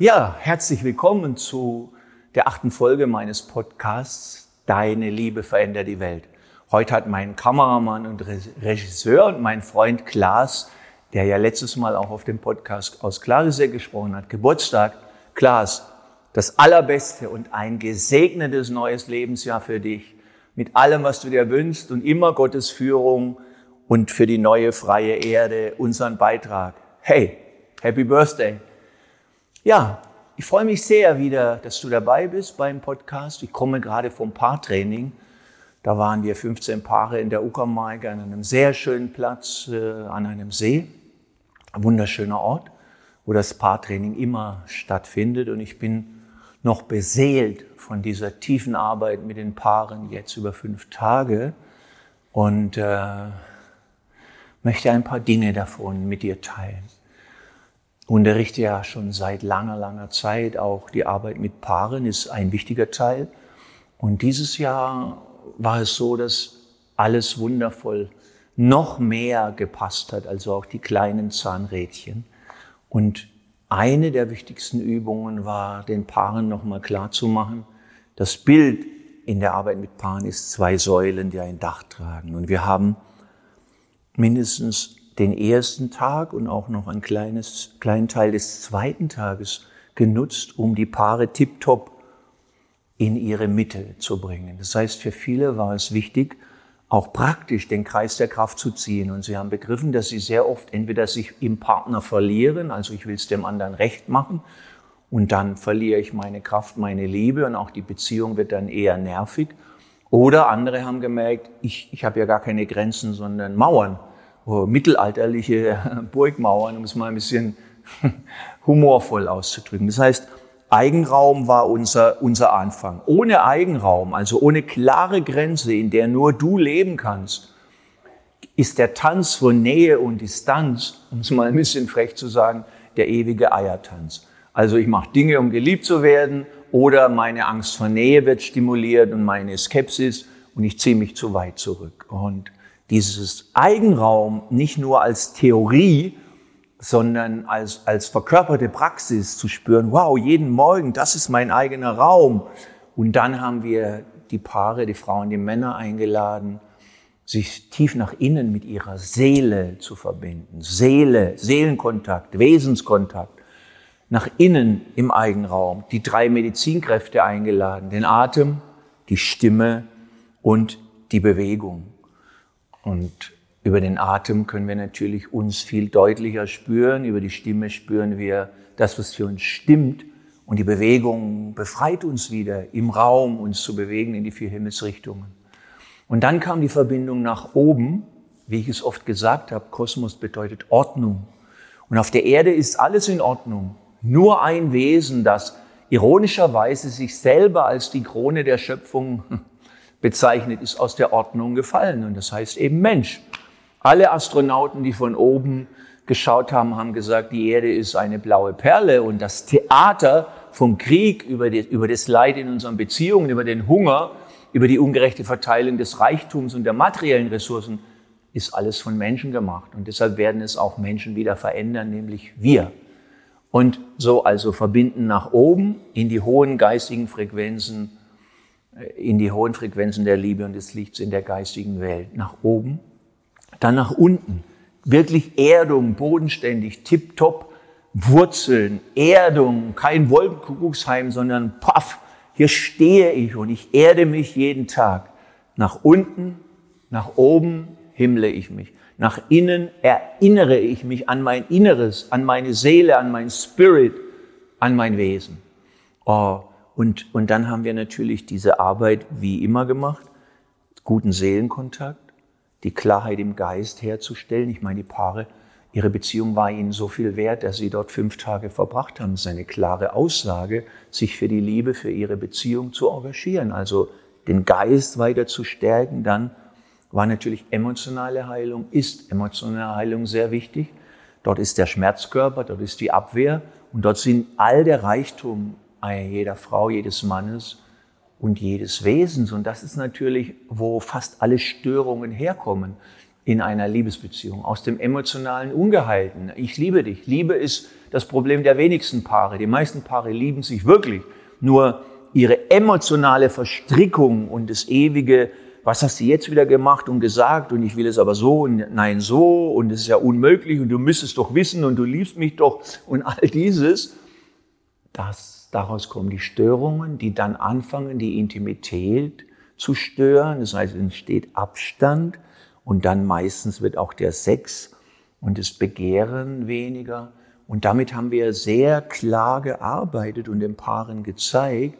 Ja, herzlich willkommen zu der achten Folge meines Podcasts Deine Liebe verändert die Welt. Heute hat mein Kameramann und Regisseur und mein Freund Klaas, der ja letztes Mal auch auf dem Podcast aus Klarisee gesprochen hat, Geburtstag. Klaas, das Allerbeste und ein gesegnetes neues Lebensjahr für dich. Mit allem, was du dir wünschst und immer Gottes Führung und für die neue freie Erde unseren Beitrag. Hey, Happy Birthday! Ja, ich freue mich sehr wieder, dass du dabei bist beim Podcast. Ich komme gerade vom Paartraining. Da waren wir 15 Paare in der Uckermark an einem sehr schönen Platz äh, an einem See. Ein wunderschöner Ort, wo das Paartraining immer stattfindet. Und ich bin noch beseelt von dieser tiefen Arbeit mit den Paaren jetzt über fünf Tage und äh, möchte ein paar Dinge davon mit dir teilen unterrichte ja schon seit langer, langer Zeit. Auch die Arbeit mit Paaren ist ein wichtiger Teil. Und dieses Jahr war es so, dass alles wundervoll noch mehr gepasst hat, also auch die kleinen Zahnrädchen. Und eine der wichtigsten Übungen war, den Paaren nochmal klarzumachen, das Bild in der Arbeit mit Paaren ist zwei Säulen, die ein Dach tragen. Und wir haben mindestens den ersten Tag und auch noch ein kleines, kleinen Teil des zweiten Tages genutzt, um die Paare tiptop in ihre Mitte zu bringen. Das heißt, für viele war es wichtig, auch praktisch den Kreis der Kraft zu ziehen. Und sie haben begriffen, dass sie sehr oft entweder sich im Partner verlieren, also ich will es dem anderen recht machen, und dann verliere ich meine Kraft, meine Liebe und auch die Beziehung wird dann eher nervig. Oder andere haben gemerkt, ich, ich habe ja gar keine Grenzen, sondern Mauern. Mittelalterliche Burgmauern, um es mal ein bisschen humorvoll auszudrücken. Das heißt, Eigenraum war unser, unser Anfang. Ohne Eigenraum, also ohne klare Grenze, in der nur du leben kannst, ist der Tanz von Nähe und Distanz, um es mal ein bisschen frech zu sagen, der ewige Eiertanz. Also ich mache Dinge, um geliebt zu werden, oder meine Angst vor Nähe wird stimuliert und meine Skepsis und ich ziehe mich zu weit zurück. Und dieses Eigenraum nicht nur als Theorie, sondern als, als verkörperte Praxis zu spüren, wow, jeden Morgen, das ist mein eigener Raum. Und dann haben wir die Paare, die Frauen, die Männer eingeladen, sich tief nach innen mit ihrer Seele zu verbinden. Seele, Seelenkontakt, Wesenskontakt. Nach innen im Eigenraum. Die drei Medizinkräfte eingeladen. Den Atem, die Stimme und die Bewegung. Und über den Atem können wir natürlich uns viel deutlicher spüren. Über die Stimme spüren wir das, was für uns stimmt. Und die Bewegung befreit uns wieder im Raum, uns zu bewegen in die vier Himmelsrichtungen. Und dann kam die Verbindung nach oben. Wie ich es oft gesagt habe, Kosmos bedeutet Ordnung. Und auf der Erde ist alles in Ordnung. Nur ein Wesen, das ironischerweise sich selber als die Krone der Schöpfung bezeichnet, ist aus der Ordnung gefallen. Und das heißt eben Mensch. Alle Astronauten, die von oben geschaut haben, haben gesagt, die Erde ist eine blaue Perle und das Theater vom Krieg über, die, über das Leid in unseren Beziehungen, über den Hunger, über die ungerechte Verteilung des Reichtums und der materiellen Ressourcen ist alles von Menschen gemacht. Und deshalb werden es auch Menschen wieder verändern, nämlich wir. Und so also verbinden nach oben in die hohen geistigen Frequenzen in die hohen Frequenzen der Liebe und des Lichts in der geistigen Welt. Nach oben, dann nach unten. Wirklich Erdung, bodenständig, tipptopp, Wurzeln, Erdung, kein Wolkenkuckucksheim, sondern paff, hier stehe ich und ich erde mich jeden Tag. Nach unten, nach oben himmle ich mich. Nach innen erinnere ich mich an mein Inneres, an meine Seele, an mein Spirit, an mein Wesen. Oh, und, und dann haben wir natürlich diese Arbeit wie immer gemacht, guten Seelenkontakt, die Klarheit im Geist herzustellen. Ich meine, die Paare, ihre Beziehung war ihnen so viel wert, dass sie dort fünf Tage verbracht haben. Das ist eine klare Aussage, sich für die Liebe, für ihre Beziehung zu engagieren, also den Geist weiter zu stärken. Dann war natürlich emotionale Heilung, ist emotionale Heilung sehr wichtig. Dort ist der Schmerzkörper, dort ist die Abwehr und dort sind all der Reichtum jeder Frau, jedes Mannes und jedes Wesens. Und das ist natürlich, wo fast alle Störungen herkommen. in einer Liebesbeziehung, aus dem emotionalen Ungehalten. Ich liebe dich. Liebe ist das Problem der wenigsten Paare. Die meisten Paare lieben sich wirklich. Nur ihre emotionale Verstrickung und das ewige, was hast du jetzt wieder gemacht und gesagt und ich will es aber so und nein so und es ist ja unmöglich und du müsstest doch wissen und du liebst mich doch und all dieses, das, daraus kommen die Störungen, die dann anfangen, die Intimität zu stören. Das heißt, entsteht Abstand und dann meistens wird auch der Sex und das Begehren weniger. Und damit haben wir sehr klar gearbeitet und den Paaren gezeigt,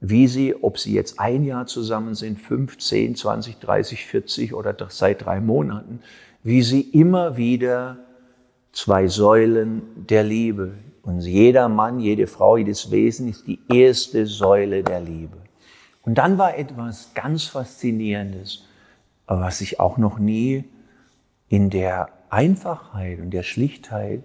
wie sie, ob sie jetzt ein Jahr zusammen sind, fünf, zehn, zwanzig, dreißig, vierzig oder seit drei Monaten, wie sie immer wieder zwei Säulen der Liebe. Und jeder Mann, jede Frau, jedes Wesen ist die erste Säule der Liebe. Und dann war etwas ganz Faszinierendes was ich auch noch nie in der Einfachheit und der Schlichtheit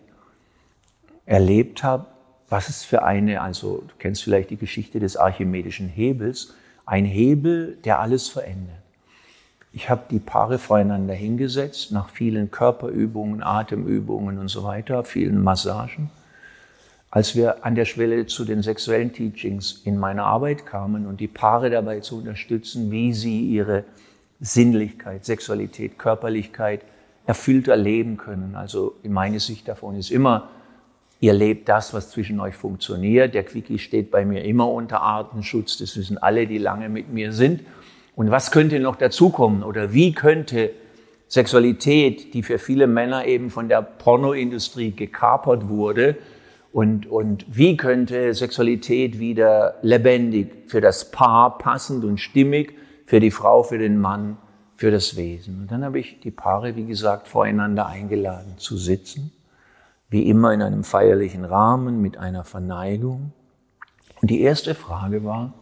erlebt habe, was es für eine, also du kennst vielleicht die Geschichte des archimedischen Hebels, ein Hebel, der alles verändert. Ich habe die Paare voreinander hingesetzt, nach vielen Körperübungen, Atemübungen und so weiter, vielen Massagen. Als wir an der Schwelle zu den sexuellen Teachings in meiner Arbeit kamen und die Paare dabei zu unterstützen, wie sie ihre Sinnlichkeit, Sexualität, Körperlichkeit erfüllter leben können. Also meine Sicht davon ist immer, ihr lebt das, was zwischen euch funktioniert. Der Quickie steht bei mir immer unter Artenschutz. Das wissen alle, die lange mit mir sind. Und was könnte noch dazukommen? Oder wie könnte Sexualität, die für viele Männer eben von der Pornoindustrie gekapert wurde, und, und wie könnte Sexualität wieder lebendig für das Paar passend und stimmig für die Frau, für den Mann, für das Wesen. Und dann habe ich die Paare, wie gesagt, voreinander eingeladen zu sitzen, wie immer in einem feierlichen Rahmen mit einer Verneigung. Und die erste Frage war,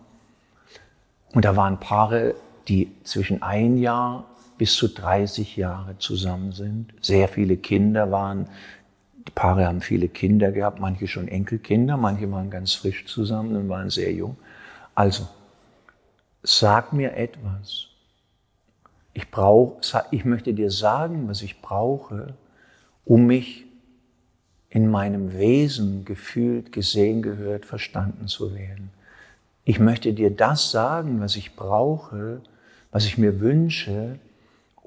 und da waren Paare, die zwischen ein Jahr bis zu 30 Jahre zusammen sind. Sehr viele Kinder waren, Paare haben viele Kinder gehabt, manche schon Enkelkinder, manche waren ganz frisch zusammen und waren sehr jung. Also, sag mir etwas. Ich brauche, ich möchte dir sagen, was ich brauche, um mich in meinem Wesen gefühlt, gesehen, gehört, verstanden zu werden. Ich möchte dir das sagen, was ich brauche, was ich mir wünsche,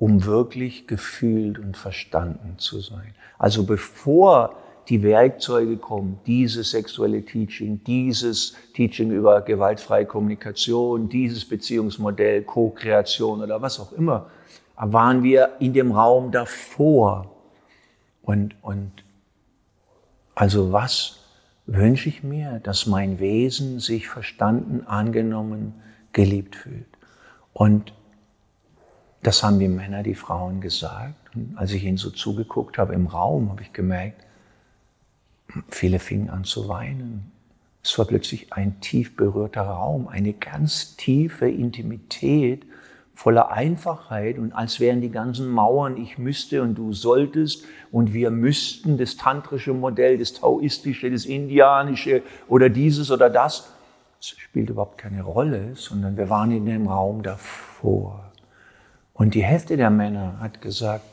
um wirklich gefühlt und verstanden zu sein. Also bevor die Werkzeuge kommen, dieses sexuelle Teaching, dieses Teaching über gewaltfreie Kommunikation, dieses Beziehungsmodell, Co-Kreation oder was auch immer, waren wir in dem Raum davor. Und, und also was wünsche ich mir, dass mein Wesen sich verstanden, angenommen, geliebt fühlt. Und das haben die Männer, die Frauen gesagt. Und als ich ihnen so zugeguckt habe im Raum, habe ich gemerkt, Viele fingen an zu weinen. Es war plötzlich ein tief berührter Raum, eine ganz tiefe Intimität voller Einfachheit und als wären die ganzen Mauern, ich müsste und du solltest und wir müssten, das tantrische Modell, das taoistische, das indianische oder dieses oder das, das spielt überhaupt keine Rolle, sondern wir waren in dem Raum davor. Und die Hälfte der Männer hat gesagt,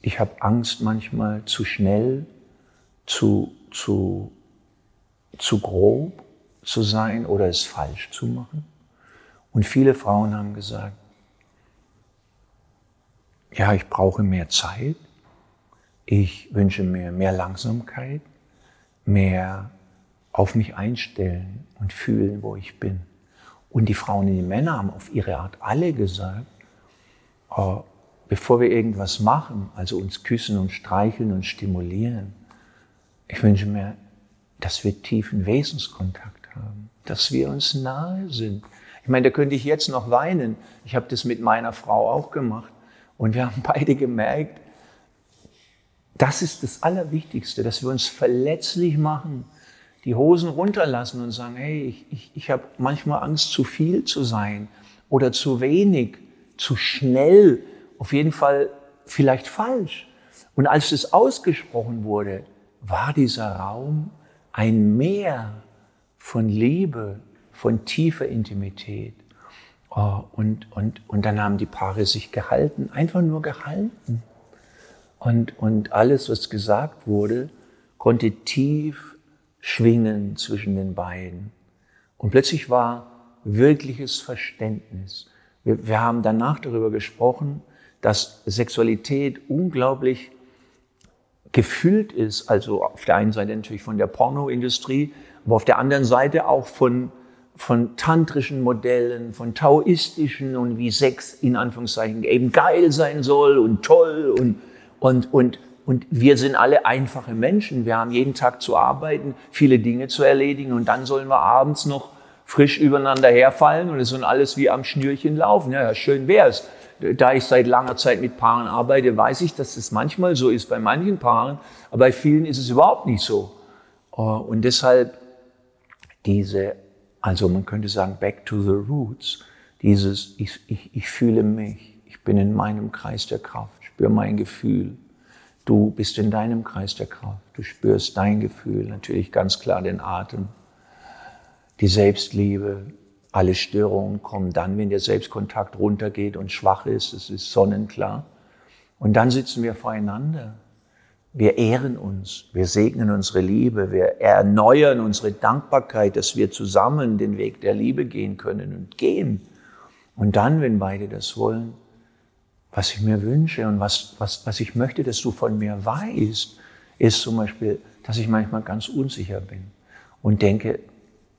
ich habe Angst manchmal zu schnell zu, zu, zu grob zu sein oder es falsch zu machen. Und viele Frauen haben gesagt, ja, ich brauche mehr Zeit, ich wünsche mir mehr Langsamkeit, mehr auf mich einstellen und fühlen, wo ich bin. Und die Frauen und die Männer haben auf ihre Art alle gesagt, bevor wir irgendwas machen, also uns küssen und streicheln und stimulieren, ich wünsche mir, dass wir tiefen Wesenskontakt haben, dass wir uns nahe sind. Ich meine, da könnte ich jetzt noch weinen. Ich habe das mit meiner Frau auch gemacht. Und wir haben beide gemerkt, das ist das Allerwichtigste, dass wir uns verletzlich machen, die Hosen runterlassen und sagen, hey, ich, ich, ich habe manchmal Angst, zu viel zu sein oder zu wenig, zu schnell, auf jeden Fall vielleicht falsch. Und als das ausgesprochen wurde, war dieser Raum ein Meer von Liebe, von tiefer Intimität. Oh, und, und, und dann haben die Paare sich gehalten, einfach nur gehalten. Und, und alles, was gesagt wurde, konnte tief schwingen zwischen den beiden. Und plötzlich war wirkliches Verständnis. Wir, wir haben danach darüber gesprochen, dass Sexualität unglaublich gefüllt ist, also auf der einen Seite natürlich von der Pornoindustrie, aber auf der anderen Seite auch von, von tantrischen Modellen, von taoistischen und wie Sex in Anführungszeichen eben geil sein soll und toll und, und, und, und wir sind alle einfache Menschen. Wir haben jeden Tag zu arbeiten, viele Dinge zu erledigen und dann sollen wir abends noch frisch übereinander herfallen und es soll alles wie am Schnürchen laufen. Ja, schön wär's da ich seit langer Zeit mit Paaren arbeite, weiß ich, dass es manchmal so ist bei manchen Paaren, aber bei vielen ist es überhaupt nicht so. Äh, und deshalb diese, also man könnte sagen, back to the roots, dieses, ich, ich, ich fühle mich, ich bin in meinem Kreis der Kraft, spüre mein Gefühl. Du bist in deinem Kreis der Kraft, du spürst dein Gefühl, natürlich ganz klar den Atem, die Selbstliebe, alle Störungen kommen dann, wenn der Selbstkontakt runtergeht und schwach ist. Es ist sonnenklar. Und dann sitzen wir voreinander. Wir ehren uns, wir segnen unsere Liebe, wir erneuern unsere Dankbarkeit, dass wir zusammen den Weg der Liebe gehen können und gehen. Und dann, wenn beide das wollen, was ich mir wünsche und was, was, was ich möchte, dass du von mir weißt, ist zum Beispiel, dass ich manchmal ganz unsicher bin und denke,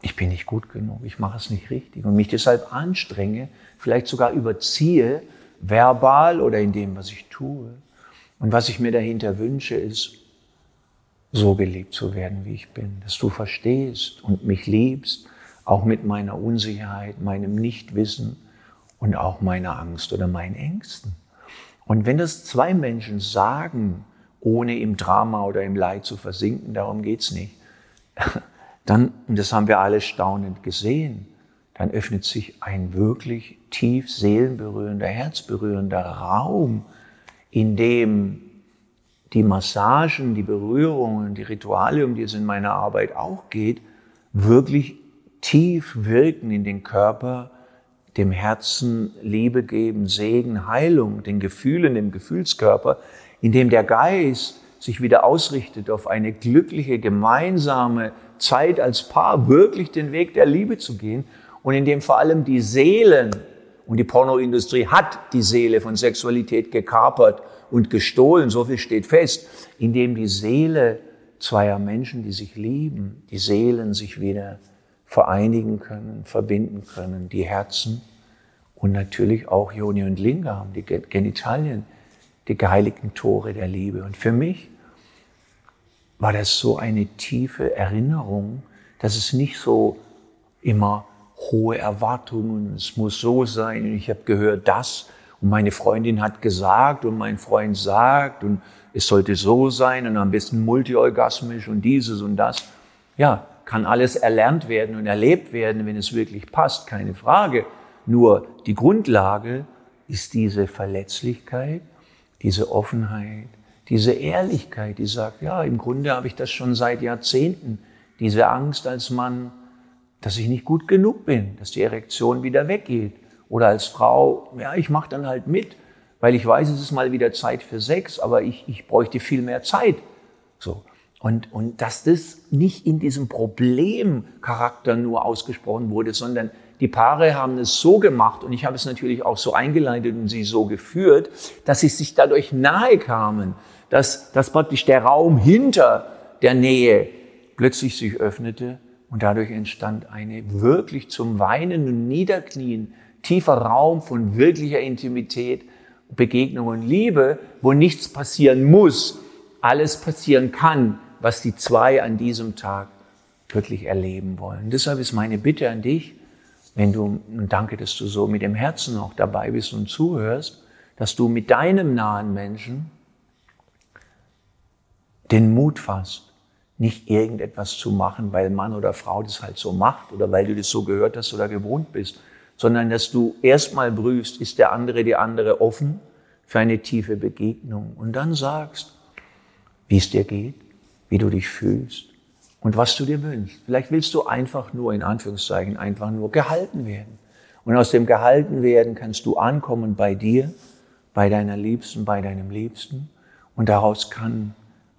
ich bin nicht gut genug, ich mache es nicht richtig und mich deshalb anstrenge, vielleicht sogar überziehe, verbal oder in dem, was ich tue. Und was ich mir dahinter wünsche, ist, so geliebt zu werden, wie ich bin, dass du verstehst und mich liebst, auch mit meiner Unsicherheit, meinem Nichtwissen und auch meiner Angst oder meinen Ängsten. Und wenn das zwei Menschen sagen, ohne im Drama oder im Leid zu versinken, darum geht's nicht, dann, und das haben wir alle staunend gesehen, dann öffnet sich ein wirklich tief seelenberührender, herzberührender Raum, in dem die Massagen, die Berührungen, die Rituale, um die es in meiner Arbeit auch geht, wirklich tief wirken in den Körper, dem Herzen Liebe geben, Segen, Heilung, den Gefühlen, dem Gefühlskörper, in dem der Geist sich wieder ausrichtet auf eine glückliche, gemeinsame Zeit als Paar wirklich den Weg der Liebe zu gehen und in dem vor allem die Seelen, und die Pornoindustrie hat die Seele von Sexualität gekapert und gestohlen, so viel steht fest, in dem die Seele zweier Menschen, die sich lieben, die Seelen sich wieder vereinigen können, verbinden können, die Herzen und natürlich auch Joni und Lingam, die Genitalien, die geheiligten Tore der Liebe. Und für mich war das so eine tiefe Erinnerung, dass es nicht so immer hohe Erwartungen, es muss so sein und ich habe gehört das und meine Freundin hat gesagt und mein Freund sagt und es sollte so sein und am besten multiorgasmisch und dieses und das. Ja, kann alles erlernt werden und erlebt werden, wenn es wirklich passt, keine Frage. Nur die Grundlage ist diese Verletzlichkeit, diese Offenheit, diese Ehrlichkeit, die sagt, ja, im Grunde habe ich das schon seit Jahrzehnten, diese Angst als Mann, dass ich nicht gut genug bin, dass die Erektion wieder weggeht. Oder als Frau, ja, ich mache dann halt mit, weil ich weiß, es ist mal wieder Zeit für Sex, aber ich, ich bräuchte viel mehr Zeit. So. Und, und dass das nicht in diesem Problemcharakter nur ausgesprochen wurde, sondern die Paare haben es so gemacht und ich habe es natürlich auch so eingeleitet und sie so geführt, dass sie sich dadurch nahe kamen, dass, dass praktisch der Raum hinter der Nähe plötzlich sich öffnete und dadurch entstand eine wirklich zum Weinen und Niederknien tiefer Raum von wirklicher Intimität, Begegnung und Liebe, wo nichts passieren muss, alles passieren kann, was die zwei an diesem Tag wirklich erleben wollen. deshalb ist meine Bitte an dich, wenn du, und danke, dass du so mit dem Herzen auch dabei bist und zuhörst, dass du mit deinem nahen Menschen den Mut fasst, nicht irgendetwas zu machen, weil Mann oder Frau das halt so macht oder weil du das so gehört hast oder gewohnt bist, sondern dass du erstmal prüfst, ist der andere, die andere offen für eine tiefe Begegnung und dann sagst, wie es dir geht, wie du dich fühlst und was du dir wünschst. Vielleicht willst du einfach nur, in Anführungszeichen, einfach nur gehalten werden Und aus dem Gehaltenwerden kannst du ankommen bei dir, bei deiner Liebsten, bei deinem Liebsten. Und daraus kann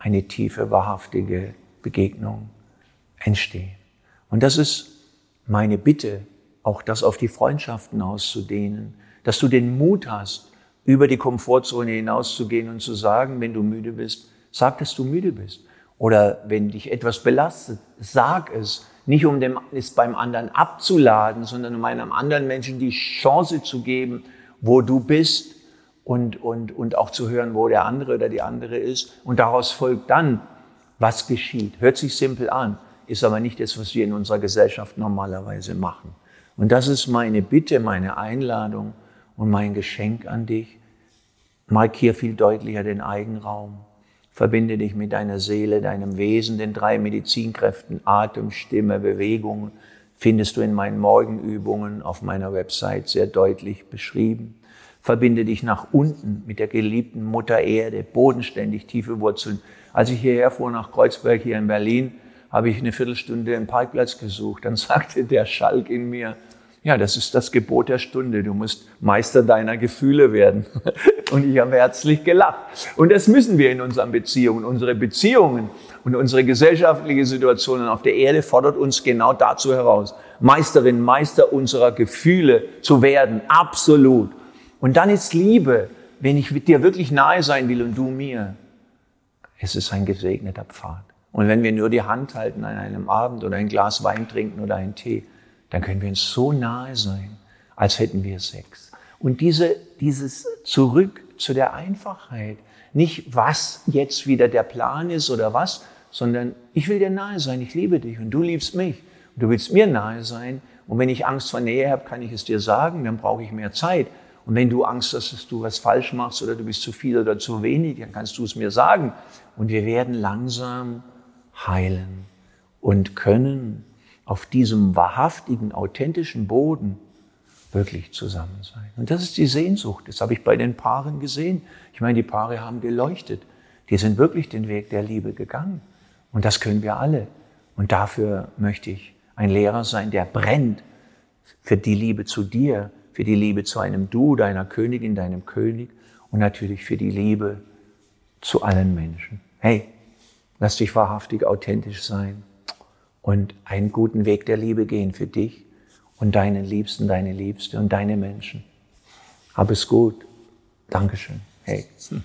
eine tiefe, wahrhaftige Begegnung entstehen. Und das ist meine Bitte, auch das auf die Freundschaften auszudehnen, dass du den Mut hast, über die Komfortzone hinauszugehen und zu sagen, wenn du müde bist, sag, dass du müde bist. Oder wenn dich etwas belastet, sag es. Nicht um es beim anderen abzuladen, sondern um einem anderen Menschen die Chance zu geben, wo du bist und, und, und auch zu hören, wo der andere oder die andere ist. Und daraus folgt dann, was geschieht. Hört sich simpel an, ist aber nicht das, was wir in unserer Gesellschaft normalerweise machen. Und das ist meine Bitte, meine Einladung und mein Geschenk an dich. Markier viel deutlicher den Eigenraum. Verbinde dich mit deiner Seele, deinem Wesen, den drei Medizinkräften, Atem, Stimme, Bewegung, findest du in meinen Morgenübungen auf meiner Website sehr deutlich beschrieben. Verbinde dich nach unten mit der geliebten Mutter Erde, bodenständig, tiefe Wurzeln. Als ich hierher fuhr nach Kreuzberg hier in Berlin, habe ich eine Viertelstunde einen Parkplatz gesucht. Dann sagte der Schalk in mir, ja, das ist das Gebot der Stunde. Du musst Meister deiner Gefühle werden. Und ich habe herzlich gelacht. Und das müssen wir in unseren Beziehungen. Unsere Beziehungen und unsere gesellschaftliche Situation auf der Erde fordert uns genau dazu heraus, Meisterin, Meister unserer Gefühle zu werden. Absolut. Und dann ist Liebe, wenn ich dir wirklich nahe sein will und du mir. Es ist ein gesegneter Pfad. Und wenn wir nur die Hand halten an einem Abend oder ein Glas Wein trinken oder einen Tee, dann können wir uns so nahe sein, als hätten wir Sex. Und diese, dieses Zurück zu der Einfachheit, nicht was jetzt wieder der Plan ist oder was, sondern ich will dir nahe sein, ich liebe dich und du liebst mich und du willst mir nahe sein. Und wenn ich Angst vor Nähe habe, kann ich es dir sagen, dann brauche ich mehr Zeit. Und wenn du Angst hast, dass du was falsch machst oder du bist zu viel oder zu wenig, dann kannst du es mir sagen. Und wir werden langsam heilen und können auf diesem wahrhaftigen, authentischen Boden wirklich zusammen sein. Und das ist die Sehnsucht. Das habe ich bei den Paaren gesehen. Ich meine, die Paare haben geleuchtet. Die sind wirklich den Weg der Liebe gegangen. Und das können wir alle. Und dafür möchte ich ein Lehrer sein, der brennt für die Liebe zu dir, für die Liebe zu einem Du, deiner Königin, deinem König und natürlich für die Liebe zu allen Menschen. Hey, lass dich wahrhaftig authentisch sein und einen guten Weg der Liebe gehen für dich und deinen Liebsten, deine Liebste und deine Menschen. Hab es gut. Dankeschön. Hey. Hm.